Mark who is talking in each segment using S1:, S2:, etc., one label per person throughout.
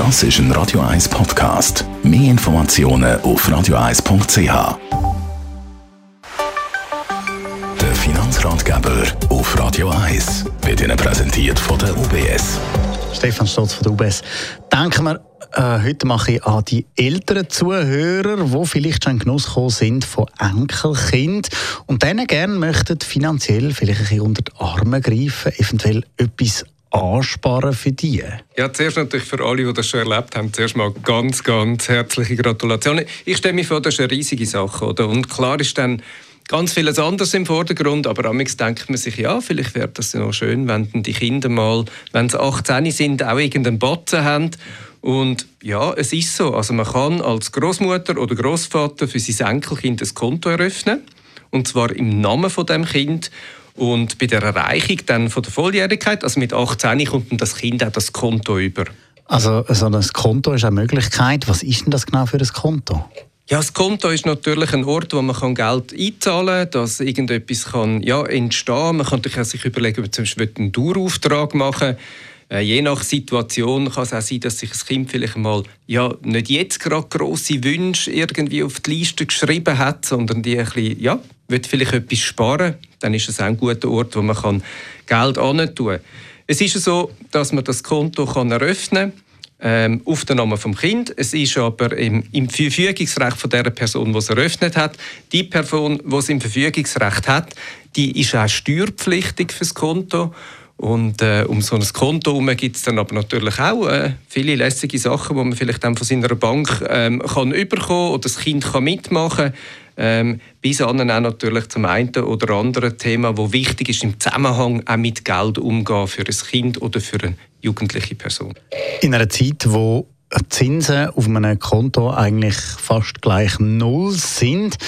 S1: Das ist ein Radio 1 Podcast. Mehr Informationen auf radio1.ch. Der Finanzratgeber auf Radio 1 wird Ihnen präsentiert von der UBS.
S2: Stefan Stotz von der UBS. Denken wir äh, heute mache ich an die älteren Zuhörer, die vielleicht schon in Genuss gekommen sind von Enkelkind und denen gerne möchten finanziell vielleicht ein bisschen unter die Arme greifen, eventuell etwas ansparen für die?
S3: Ja, zuerst natürlich für alle, die das schon erlebt haben, zuerst mal ganz, ganz herzliche Gratulationen. Ich stelle mir vor, das ist eine riesige Sache, oder? Und klar ist dann ganz vieles anderes im Vordergrund, aber amigs denkt man sich, ja, vielleicht wäre das noch schön, wenn die Kinder mal, wenn sie 18 sind, auch irgendeinen Batzen haben. Und ja, es ist so. Also man kann als Großmutter oder Großvater für sein Enkelkind ein Konto eröffnen. Und zwar im Namen von dem Kind. Und bei der Erreichung dann von der Volljährigkeit, also mit 18, kommt dann das Kind auch das Konto über.
S2: Also so ein Konto ist eine Möglichkeit. Was ist denn das genau für ein Konto?
S3: Ja, das Konto ist natürlich ein Ort, wo man Geld einzahlen kann, dass irgendetwas kann, ja, entstehen kann. Man kann sich überlegen, ob man zum Beispiel einen Dauerauftrag machen äh, Je nach Situation kann es auch sein, dass sich das Kind vielleicht mal ja, nicht jetzt gerade grosse Wünsche irgendwie auf die Liste geschrieben hat, sondern die ein bisschen, ja, will vielleicht etwas sparen. Dann ist es auch ein guter Ort, wo man kann Geld tun kann. Es ist so, dass man das Konto kann eröffnen kann ähm, auf den Namen vom Kind. Es ist aber im, im Verfügungsrecht von der Person, die es eröffnet hat. Die Person, die es im Verfügungsrecht hat, die ist auch steuerpflichtig fürs Konto. Und äh, um so ein Konto herum gibt es dann aber natürlich auch äh, viele lässige Sachen, die man vielleicht dann von seiner Bank ähm, kann überkommen oder das Kind kann mitmachen ähm, bis an auch natürlich zum einen oder anderen Thema, wo wichtig ist im Zusammenhang auch mit Geld umgehen für ein Kind oder für eine jugendliche Person.
S2: In einer Zeit, wo Zinsen auf einem Konto eigentlich fast gleich null sind,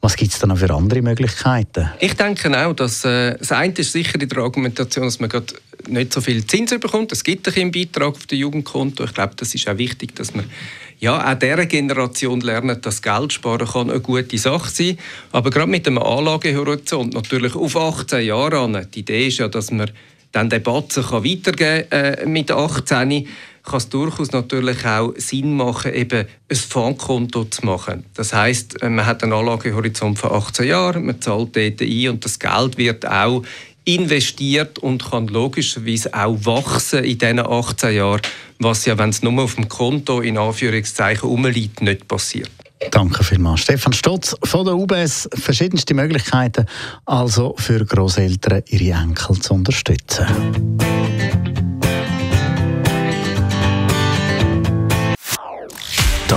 S2: was gibt es da noch für andere Möglichkeiten?
S3: Ich denke auch, dass äh, das eine ist sicher in der Argumentation, dass man gerade nicht so viel Zinsen bekommt. Es gibt einen Beitrag auf das Jugendkonto. Ich glaube, das ist auch wichtig, dass man ja, auch dieser Generation lernt, dass Geld sparen kann eine gute Sache sein. Aber gerade mit dem Anlagehorizont natürlich auf 18 Jahre an. Die Idee ist ja, dass man dann den Batzen kann weitergeben äh, mit 18 kann es durchaus natürlich auch Sinn machen, eben ein Fondskonto zu machen. Das heißt, äh, man hat einen Anlagehorizont von 18 Jahren, man zahlt dort ein und das Geld wird auch investiert und kann logischerweise auch wachsen in diesen 18 Jahren, was ja, wenn es nur auf dem Konto in Anführungszeichen rumliegt, nicht passiert.
S2: Danke vielmals. Stefan Stotz von der UBS. Verschiedenste Möglichkeiten also für Großeltern, ihre Enkel zu unterstützen.